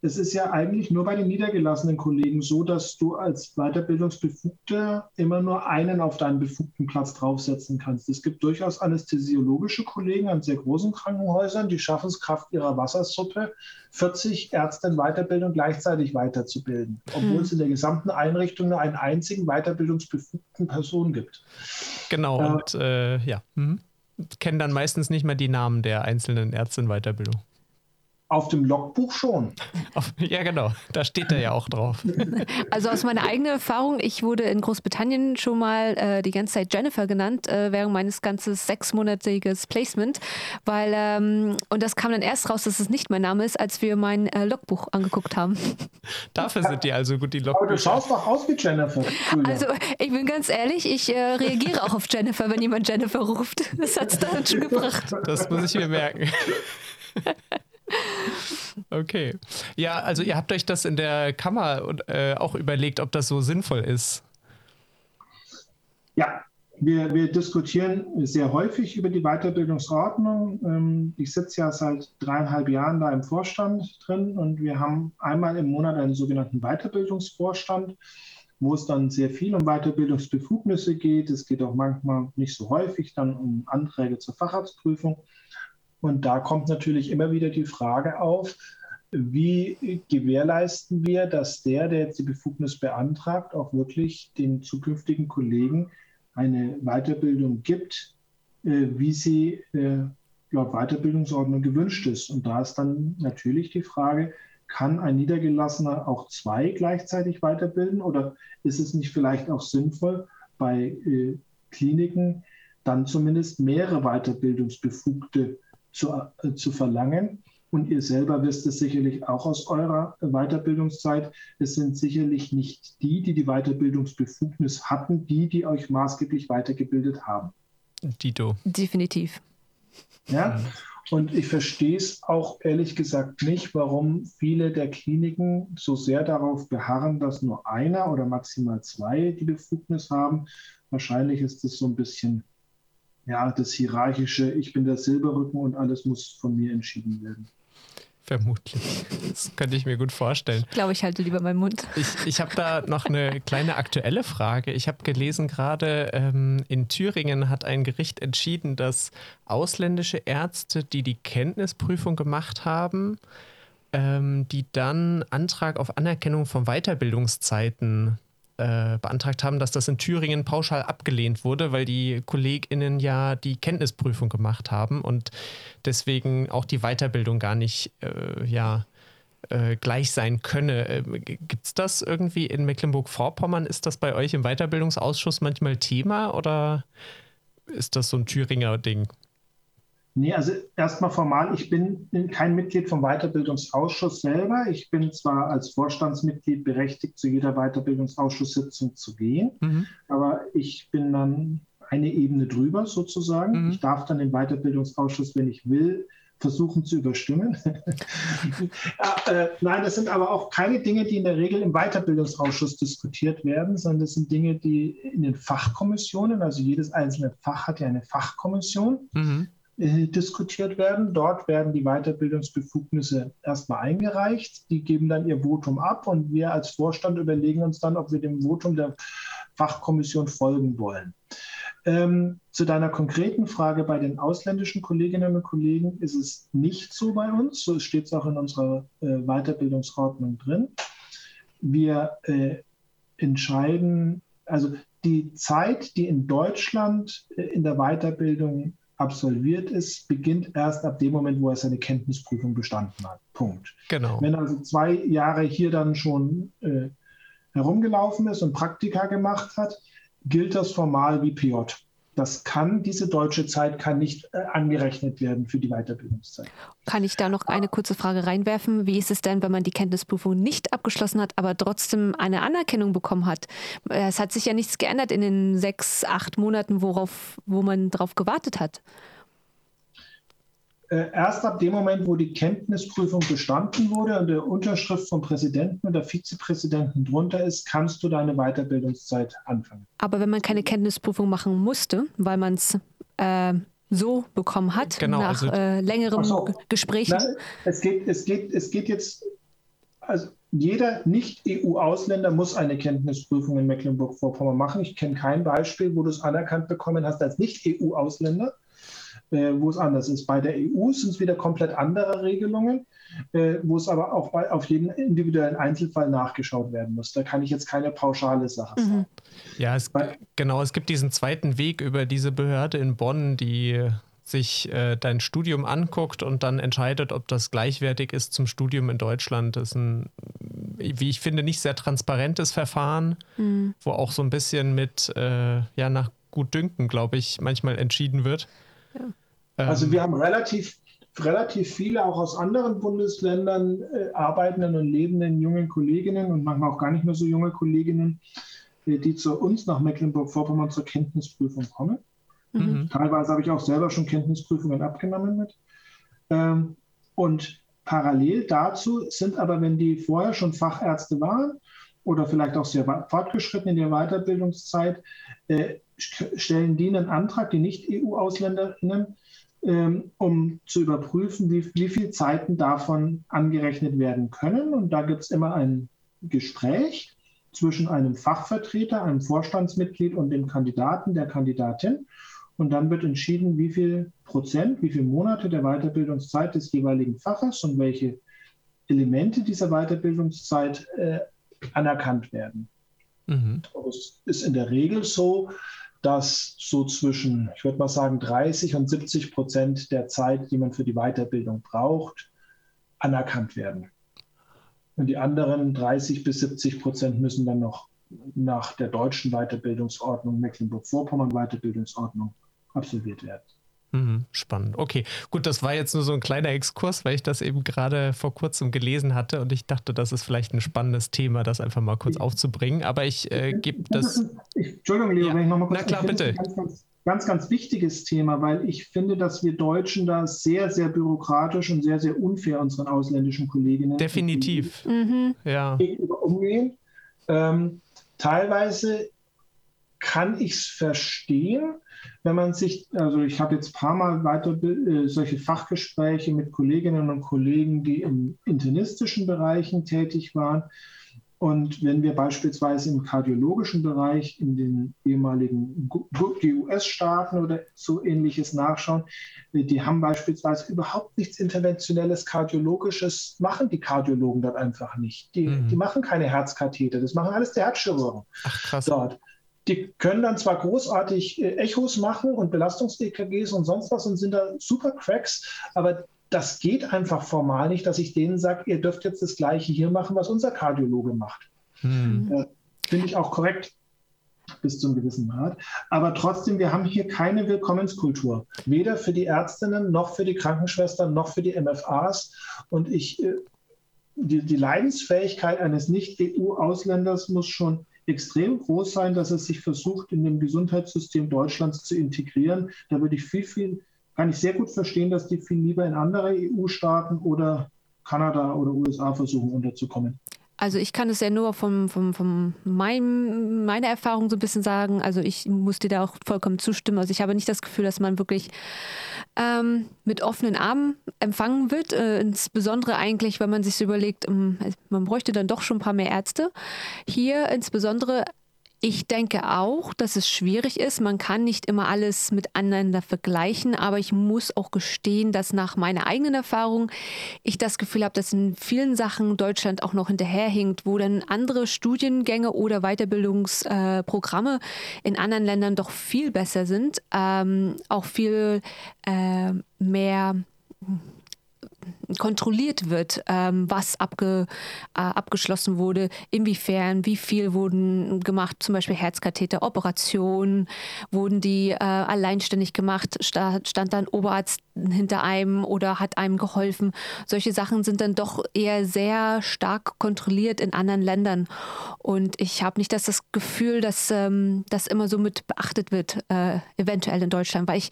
es ist ja eigentlich nur bei den niedergelassenen Kollegen so, dass du als Weiterbildungsbefugter immer nur einen auf deinen befugten Platz draufsetzen kannst. Es gibt durchaus anästhesiologische Kollegen an sehr großen Krankenhäusern, die schaffen es Kraft ihrer Wassersuppe, 40 Ärzte in Weiterbildung gleichzeitig weiterzubilden, obwohl hm. es in der gesamten Einrichtung nur einen einzigen weiterbildungsbefugten Person gibt. Genau, äh, und äh, ja, mhm. Kennen dann meistens nicht mehr die Namen der einzelnen Ärzte in Weiterbildung. Auf dem Logbuch schon. Ja, genau. Da steht er ja auch drauf. Also aus meiner eigenen Erfahrung, ich wurde in Großbritannien schon mal äh, die ganze Zeit Jennifer genannt, äh, während meines ganzen sechsmonatiges Placement. Weil, ähm, und das kam dann erst raus, dass es nicht mein Name ist, als wir mein äh, Logbuch angeguckt haben. Dafür sind die also gut, die Logbücher. Aber du schaust doch aus wie Jennifer. Julia. Also ich bin ganz ehrlich, ich äh, reagiere auch auf Jennifer, wenn jemand Jennifer ruft. Das hat es da schon gebracht. Das muss ich mir merken. Okay. Ja, also ihr habt euch das in der Kammer äh, auch überlegt, ob das so sinnvoll ist. Ja, wir, wir diskutieren sehr häufig über die Weiterbildungsordnung. Ähm, ich sitze ja seit dreieinhalb Jahren da im Vorstand drin und wir haben einmal im Monat einen sogenannten Weiterbildungsvorstand, wo es dann sehr viel um Weiterbildungsbefugnisse geht. Es geht auch manchmal nicht so häufig dann um Anträge zur Facharztprüfung. Und da kommt natürlich immer wieder die Frage auf, wie gewährleisten wir, dass der, der jetzt die Befugnis beantragt, auch wirklich den zukünftigen Kollegen eine Weiterbildung gibt, äh, wie sie äh, laut Weiterbildungsordnung gewünscht ist. Und da ist dann natürlich die Frage, kann ein Niedergelassener auch zwei gleichzeitig weiterbilden oder ist es nicht vielleicht auch sinnvoll, bei äh, Kliniken dann zumindest mehrere Weiterbildungsbefugte zu, zu verlangen. Und ihr selber wisst es sicherlich auch aus eurer Weiterbildungszeit. Es sind sicherlich nicht die, die die Weiterbildungsbefugnis hatten, die, die euch maßgeblich weitergebildet haben. Dito. Definitiv. Ja, und ich verstehe es auch ehrlich gesagt nicht, warum viele der Kliniken so sehr darauf beharren, dass nur einer oder maximal zwei die Befugnis haben. Wahrscheinlich ist es so ein bisschen ja, das hierarchische, ich bin der Silberrücken und alles muss von mir entschieden werden. Vermutlich. Das könnte ich mir gut vorstellen. Ich glaube, ich halte lieber meinen Mund. Ich, ich habe da noch eine kleine aktuelle Frage. Ich habe gelesen, gerade ähm, in Thüringen hat ein Gericht entschieden, dass ausländische Ärzte, die die Kenntnisprüfung gemacht haben, ähm, die dann Antrag auf Anerkennung von Weiterbildungszeiten äh, beantragt haben, dass das in Thüringen pauschal abgelehnt wurde, weil die KollegInnen ja die Kenntnisprüfung gemacht haben und deswegen auch die Weiterbildung gar nicht äh, ja, äh, gleich sein könne. Äh, Gibt es das irgendwie in Mecklenburg-Vorpommern? Ist das bei euch im Weiterbildungsausschuss manchmal Thema oder ist das so ein Thüringer Ding? Nee, also erstmal formal, ich bin kein Mitglied vom Weiterbildungsausschuss selber. Ich bin zwar als Vorstandsmitglied berechtigt, zu jeder Weiterbildungsausschusssitzung zu gehen, mhm. aber ich bin dann eine Ebene drüber sozusagen. Mhm. Ich darf dann im Weiterbildungsausschuss, wenn ich will, versuchen zu überstimmen. ja, äh, nein, das sind aber auch keine Dinge, die in der Regel im Weiterbildungsausschuss diskutiert werden, sondern das sind Dinge, die in den Fachkommissionen, also jedes einzelne Fach hat ja eine Fachkommission, mhm. Äh, diskutiert werden. Dort werden die Weiterbildungsbefugnisse erstmal eingereicht. Die geben dann ihr Votum ab und wir als Vorstand überlegen uns dann, ob wir dem Votum der Fachkommission folgen wollen. Ähm, zu deiner konkreten Frage bei den ausländischen Kolleginnen und Kollegen ist es nicht so bei uns. So steht es auch in unserer äh, Weiterbildungsordnung drin. Wir äh, entscheiden, also die Zeit, die in Deutschland äh, in der Weiterbildung absolviert ist, beginnt erst ab dem Moment, wo er seine Kenntnisprüfung bestanden hat. Punkt. Genau. Wenn also zwei Jahre hier dann schon äh, herumgelaufen ist und Praktika gemacht hat, gilt das formal wie PJ. Das kann, diese deutsche Zeit kann nicht äh, angerechnet werden für die Weiterbildungszeit. Kann ich da noch eine kurze Frage reinwerfen? Wie ist es denn, wenn man die Kenntnisprüfung nicht abgeschlossen hat, aber trotzdem eine Anerkennung bekommen hat? Es hat sich ja nichts geändert in den sechs, acht Monaten, worauf, wo man darauf gewartet hat. Äh, erst ab dem Moment, wo die Kenntnisprüfung bestanden wurde und der Unterschrift vom Präsidenten oder Vizepräsidenten drunter ist, kannst du deine Weiterbildungszeit anfangen. Aber wenn man keine Kenntnisprüfung machen musste, weil man es äh, so bekommen hat, genau, nach also, äh, längerem so, Gespräch. es, geht, es, geht, es geht jetzt, also jeder Nicht-EU-Ausländer muss eine Kenntnisprüfung in Mecklenburg-Vorpommern machen. Ich kenne kein Beispiel, wo du es anerkannt bekommen hast als Nicht-EU-Ausländer äh, wo es anders ist. Bei der EU sind es wieder komplett andere Regelungen, äh, wo es aber auch bei, auf jeden individuellen Einzelfall nachgeschaut werden muss. Da kann ich jetzt keine pauschale Sache mhm. sagen. Ja, es, bei, genau, es gibt diesen zweiten Weg über diese Behörde in Bonn, die sich äh, dein Studium anguckt und dann entscheidet, ob das gleichwertig ist zum Studium in Deutschland. Das ist ein, wie ich finde, nicht sehr transparentes Verfahren, mhm. wo auch so ein bisschen mit, äh, ja, nach Gutdünken, glaube ich, manchmal entschieden wird. Also ähm. wir haben relativ, relativ viele auch aus anderen Bundesländern äh, arbeitenden und lebenden jungen Kolleginnen und manchmal auch gar nicht mehr so junge Kolleginnen, äh, die zu uns nach Mecklenburg-Vorpommern zur Kenntnisprüfung kommen. Mhm. Teilweise habe ich auch selber schon Kenntnisprüfungen abgenommen mit. Ähm, und parallel dazu sind aber, wenn die vorher schon Fachärzte waren oder vielleicht auch sehr fortgeschritten in der Weiterbildungszeit, äh, stellen die einen Antrag, die Nicht-EU-AusländerInnen, ähm, um zu überprüfen, wie, wie viele Zeiten davon angerechnet werden können. Und da gibt es immer ein Gespräch zwischen einem Fachvertreter, einem Vorstandsmitglied und dem Kandidaten, der Kandidatin. Und dann wird entschieden, wie viel Prozent, wie viele Monate der Weiterbildungszeit des jeweiligen Faches und welche Elemente dieser Weiterbildungszeit äh, anerkannt werden. Mhm. Es ist in der Regel so, dass so zwischen, ich würde mal sagen, 30 und 70 Prozent der Zeit, die man für die Weiterbildung braucht, anerkannt werden. Und die anderen 30 bis 70 Prozent müssen dann noch nach der deutschen Weiterbildungsordnung, Mecklenburg-Vorpommern Weiterbildungsordnung absolviert werden. Mhm, spannend. Okay, gut, das war jetzt nur so ein kleiner Exkurs, weil ich das eben gerade vor kurzem gelesen hatte und ich dachte, das ist vielleicht ein spannendes Thema, das einfach mal kurz aufzubringen. Aber ich äh, gebe das. ist, Entschuldigung, Leo, ja. wenn ich nochmal kurz. Na klar, bitte. Ganz, ganz, ganz, ganz wichtiges Thema, weil ich finde, dass wir Deutschen da sehr, sehr bürokratisch und sehr, sehr unfair unseren ausländischen Kolleginnen definitiv mhm. ja. umgehen. Ähm, teilweise kann ich es verstehen, wenn man sich, also ich habe jetzt ein paar Mal weiter äh, solche Fachgespräche mit Kolleginnen und Kollegen, die in internistischen Bereichen tätig waren. Und wenn wir beispielsweise im kardiologischen Bereich in den ehemaligen US-Staaten oder so ähnliches nachschauen, äh, die haben beispielsweise überhaupt nichts interventionelles kardiologisches, machen die Kardiologen dort einfach nicht. Die, mhm. die machen keine Herzkatheter, das machen alles die Herzchirurgen Ach, krass. dort. Die können dann zwar großartig äh, Echos machen und Belastungs-EKGs und sonst was und sind da super Cracks, aber das geht einfach formal nicht, dass ich denen sage, ihr dürft jetzt das Gleiche hier machen, was unser Kardiologe macht. Hm. Äh, Finde ich auch korrekt bis zu einem gewissen Grad. Aber trotzdem, wir haben hier keine Willkommenskultur. Weder für die Ärztinnen, noch für die Krankenschwestern, noch für die MFAs. Und ich, äh, die, die Leidensfähigkeit eines Nicht-EU-Ausländers muss schon extrem groß sein, dass es sich versucht, in dem Gesundheitssystem Deutschlands zu integrieren. Da würde ich viel, viel kann ich sehr gut verstehen, dass die viel lieber in andere EU-Staaten oder Kanada oder USA versuchen unterzukommen. Also ich kann es ja nur von vom, vom meiner Erfahrung so ein bisschen sagen. Also ich muss dir da auch vollkommen zustimmen. Also ich habe nicht das Gefühl, dass man wirklich ähm, mit offenen Armen empfangen wird. Äh, insbesondere eigentlich, wenn man sich so überlegt, ähm, man bräuchte dann doch schon ein paar mehr Ärzte. Hier insbesondere ich denke auch, dass es schwierig ist. Man kann nicht immer alles miteinander vergleichen, aber ich muss auch gestehen, dass nach meiner eigenen Erfahrung ich das Gefühl habe, dass in vielen Sachen Deutschland auch noch hinterherhinkt, wo dann andere Studiengänge oder Weiterbildungsprogramme äh, in anderen Ländern doch viel besser sind, ähm, auch viel äh, mehr kontrolliert wird, ähm, was abge, äh, abgeschlossen wurde, inwiefern, wie viel wurden gemacht, zum Beispiel Herzkatheter, Operationen, wurden die äh, alleinständig gemacht, sta stand dann Oberarzt hinter einem oder hat einem geholfen. Solche Sachen sind dann doch eher sehr stark kontrolliert in anderen Ländern. Und ich habe nicht das, das Gefühl, dass ähm, das immer so mit beachtet wird, äh, eventuell in Deutschland, weil ich,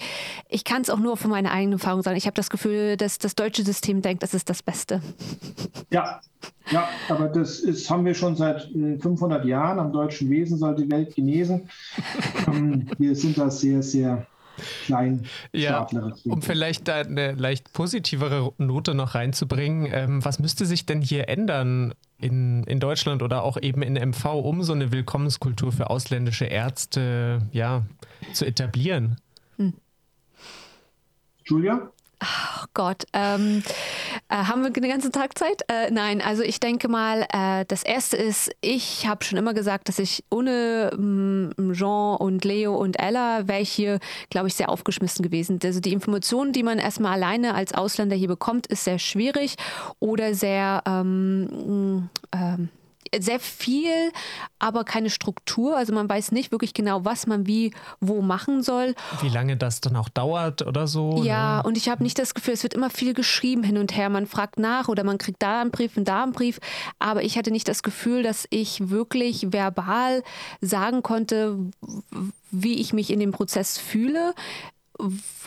ich kann es auch nur von meiner eigenen Erfahrung sagen. Ich habe das Gefühl, dass das deutsche System denkt, das ist das Beste. Ja, ja aber das ist, haben wir schon seit 500 äh, Jahren. Am deutschen Wesen soll die Welt genesen. Ähm, wir sind da sehr, sehr klein. Ja, um vielleicht da eine leicht positivere Note noch reinzubringen, ähm, was müsste sich denn hier ändern in, in Deutschland oder auch eben in MV, um so eine Willkommenskultur für ausländische Ärzte ja, zu etablieren? Hm. Julia? Oh Gott, ähm, äh, haben wir den ganzen Tag Zeit? Äh, nein, also ich denke mal, äh, das Erste ist, ich habe schon immer gesagt, dass ich ohne ähm, Jean und Leo und Ella wäre ich hier, glaube ich, sehr aufgeschmissen gewesen. Also die Informationen, die man erstmal alleine als Ausländer hier bekommt, ist sehr schwierig oder sehr ähm, ähm, sehr viel, aber keine Struktur. Also man weiß nicht wirklich genau, was man wie wo machen soll. Wie lange das dann auch dauert oder so. Ja, ne? und ich habe nicht das Gefühl, es wird immer viel geschrieben hin und her. Man fragt nach oder man kriegt da einen Brief und da einen Brief. Aber ich hatte nicht das Gefühl, dass ich wirklich verbal sagen konnte, wie ich mich in dem Prozess fühle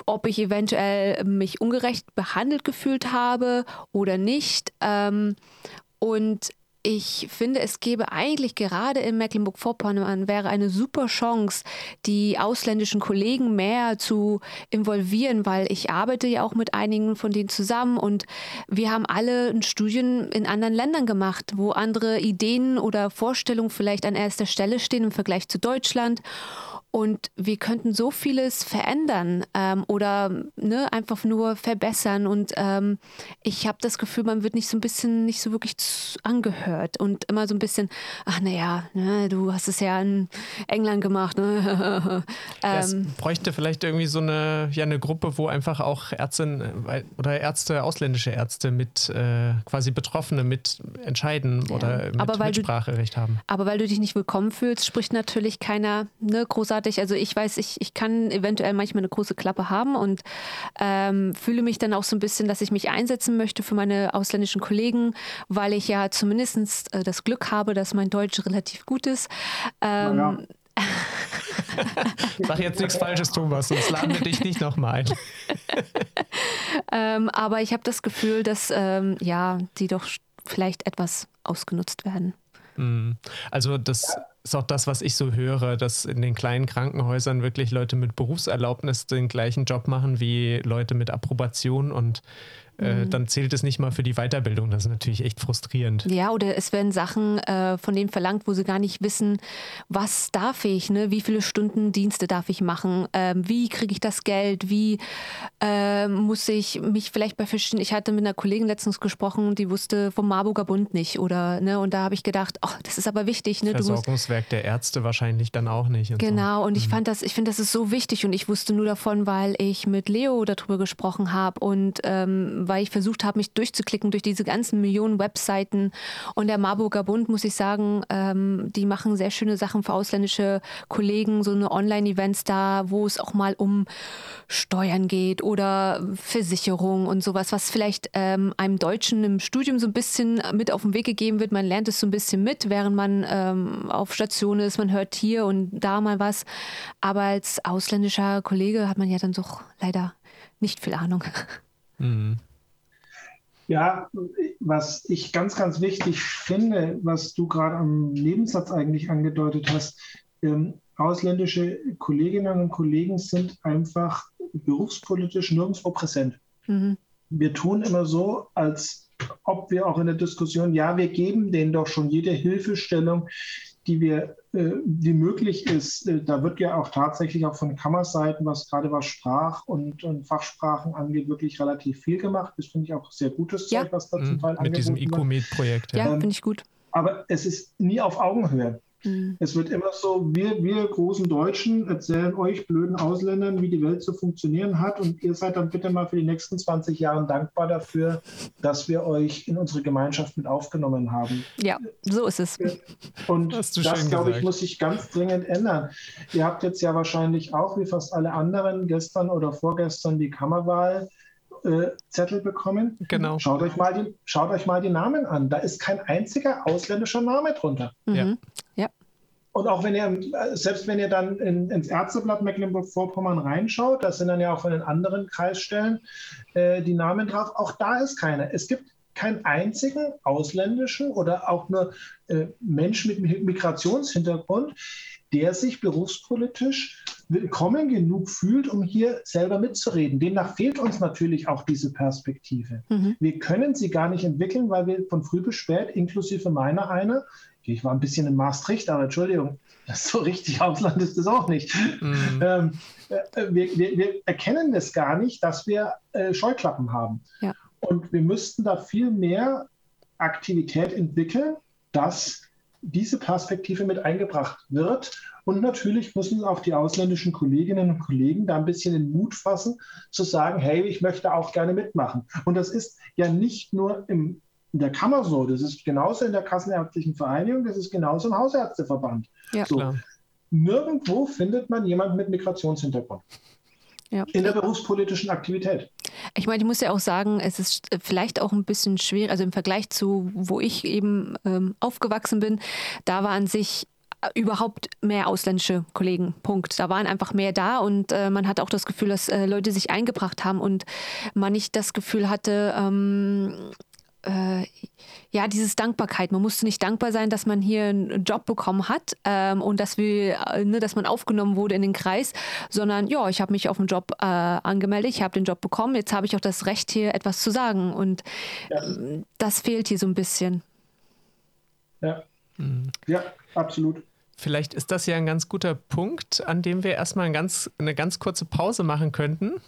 ob ich eventuell mich ungerecht behandelt gefühlt habe oder nicht. Ähm, und ich finde, es gäbe eigentlich gerade in Mecklenburg-Vorpommern wäre eine super Chance, die ausländischen Kollegen mehr zu involvieren, weil ich arbeite ja auch mit einigen von denen zusammen und wir haben alle Studien in anderen Ländern gemacht, wo andere Ideen oder Vorstellungen vielleicht an erster Stelle stehen im Vergleich zu Deutschland. Und wir könnten so vieles verändern ähm, oder ne, einfach nur verbessern. Und ähm, ich habe das Gefühl, man wird nicht so ein bisschen, nicht so wirklich angehört und immer so ein bisschen, ach naja, ne, du hast es ja in England gemacht. Ne? ähm, ja, es bräuchte vielleicht irgendwie so eine, ja, eine Gruppe, wo einfach auch Ärzte oder Ärzte, ausländische Ärzte mit äh, quasi Betroffene mit entscheiden ja. oder mit Mitspracherecht haben. Aber weil du dich nicht willkommen fühlst, spricht natürlich keiner ne, großartig großartig. Also ich weiß, ich, ich kann eventuell manchmal eine große Klappe haben und ähm, fühle mich dann auch so ein bisschen, dass ich mich einsetzen möchte für meine ausländischen Kollegen, weil ich ja zumindest äh, das Glück habe, dass mein Deutsch relativ gut ist. Ähm, ja. Sag jetzt nichts Falsches, Thomas, sonst laden wir dich nicht nochmal ein. ähm, aber ich habe das Gefühl, dass ähm, ja, die doch vielleicht etwas ausgenutzt werden. Mhm. Also das ist auch das, was ich so höre, dass in den kleinen Krankenhäusern wirklich Leute mit Berufserlaubnis den gleichen Job machen wie Leute mit Approbation und äh, mhm. dann zählt es nicht mal für die Weiterbildung. Das ist natürlich echt frustrierend. Ja, oder es werden Sachen äh, von denen verlangt, wo sie gar nicht wissen, was darf ich, ne? wie viele Stunden Dienste darf ich machen, ähm, wie kriege ich das Geld, wie äh, muss ich mich vielleicht bei verschiedenen, ich hatte mit einer Kollegin letztens gesprochen, die wusste vom Marburger Bund nicht oder, ne? und da habe ich gedacht, oh, das ist aber wichtig. Ne? Versorgungswerk der Ärzte wahrscheinlich dann auch nicht. Genau, so. und ich mhm. fand das, ich finde, das ist so wichtig und ich wusste nur davon, weil ich mit Leo darüber gesprochen habe und ähm, weil ich versucht habe, mich durchzuklicken durch diese ganzen Millionen Webseiten. Und der Marburger Bund, muss ich sagen, ähm, die machen sehr schöne Sachen für ausländische Kollegen, so eine Online-Events da, wo es auch mal um Steuern geht oder Versicherung und sowas, was vielleicht ähm, einem Deutschen im Studium so ein bisschen mit auf den Weg gegeben wird. Man lernt es so ein bisschen mit, während man ähm, auf Station ist. Man hört hier und da mal was. Aber als ausländischer Kollege hat man ja dann doch leider nicht viel Ahnung. Mhm. Ja, was ich ganz, ganz wichtig finde, was du gerade am Nebensatz eigentlich angedeutet hast, ähm, ausländische Kolleginnen und Kollegen sind einfach berufspolitisch nirgendwo präsent. Mhm. Wir tun immer so, als ob wir auch in der Diskussion, ja, wir geben denen doch schon jede Hilfestellung, die wir, äh, die möglich ist. Äh, da wird ja auch tatsächlich auch von Kammerseiten, was gerade was Sprach- und, und, Fachsprachen angeht, wirklich relativ viel gemacht. Das finde ich auch sehr gutes ja. Zeug, was da zum mhm. Teil Mit diesem ICOMED-Projekt. Ja, ja ähm, finde ich gut. Aber es ist nie auf Augenhöhe. Mhm. Es wird immer so, wir, wir großen Deutschen erzählen euch blöden Ausländern, wie die Welt zu funktionieren hat und ihr seid dann bitte mal für die nächsten 20 Jahre dankbar dafür, dass wir euch in unsere Gemeinschaft mit aufgenommen haben. Ja, so ist es. Und das, glaube ich, muss sich ganz dringend ändern. Ihr habt jetzt ja wahrscheinlich auch, wie fast alle anderen, gestern oder vorgestern die Kammerwahl äh, Zettel bekommen. Genau. Schaut euch, mal die, schaut euch mal die Namen an. Da ist kein einziger ausländischer Name drunter. Mhm. Ja. ja. Und auch wenn ihr, selbst wenn ihr dann in, ins Ärzteblatt Mecklenburg-Vorpommern reinschaut, da sind dann ja auch von den anderen Kreisstellen äh, die Namen drauf, auch da ist keiner. Es gibt keinen einzigen ausländischen oder auch nur äh, Mensch mit Migrationshintergrund, der sich berufspolitisch willkommen genug fühlt, um hier selber mitzureden. Demnach fehlt uns natürlich auch diese Perspektive. Mhm. Wir können sie gar nicht entwickeln, weil wir von früh bis spät, inklusive meiner einer, ich war ein bisschen in Maastricht, aber Entschuldigung, so richtig Ausland ist das auch nicht. Mhm. Ähm, äh, wir, wir, wir, erkennen das gar nicht, dass wir äh, Scheuklappen haben. Ja. Und wir müssten da viel mehr Aktivität entwickeln, dass diese Perspektive mit eingebracht wird. Und natürlich müssen auch die ausländischen Kolleginnen und Kollegen da ein bisschen den Mut fassen, zu sagen, hey, ich möchte auch gerne mitmachen. Und das ist ja nicht nur im, in der Kammer so, das ist genauso in der Kassenärztlichen Vereinigung, das ist genauso im Hausärzteverband. Ja, so. klar. Nirgendwo findet man jemanden mit Migrationshintergrund. Ja. In der berufspolitischen Aktivität. Ich meine, ich muss ja auch sagen, es ist vielleicht auch ein bisschen schwer, also im Vergleich zu, wo ich eben ähm, aufgewachsen bin, da war an sich überhaupt mehr ausländische Kollegen. Punkt. Da waren einfach mehr da und äh, man hatte auch das Gefühl, dass äh, Leute sich eingebracht haben und man nicht das Gefühl hatte, ähm, äh, ja, dieses Dankbarkeit. Man musste nicht dankbar sein, dass man hier einen Job bekommen hat ähm, und dass wir, äh, ne, dass man aufgenommen wurde in den Kreis, sondern ja, ich habe mich auf den Job äh, angemeldet, ich habe den Job bekommen, jetzt habe ich auch das Recht, hier etwas zu sagen. Und ja. Das fehlt hier so ein bisschen. Ja. Mhm. Ja, absolut. Vielleicht ist das ja ein ganz guter Punkt, an dem wir erstmal ein ganz, eine ganz kurze Pause machen könnten.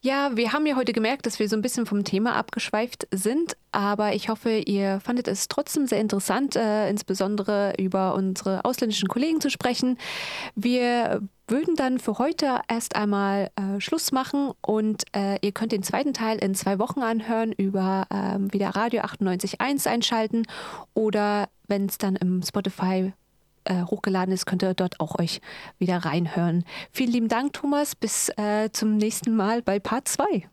Ja, wir haben ja heute gemerkt, dass wir so ein bisschen vom Thema abgeschweift sind, aber ich hoffe, ihr fandet es trotzdem sehr interessant, äh, insbesondere über unsere ausländischen Kollegen zu sprechen. Wir würden dann für heute erst einmal äh, Schluss machen und äh, ihr könnt den zweiten Teil in zwei Wochen anhören über ähm, wieder Radio 98.1 einschalten oder wenn es dann im Spotify äh, hochgeladen ist, könnt ihr dort auch euch wieder reinhören. Vielen lieben Dank, Thomas. Bis äh, zum nächsten Mal bei Part 2.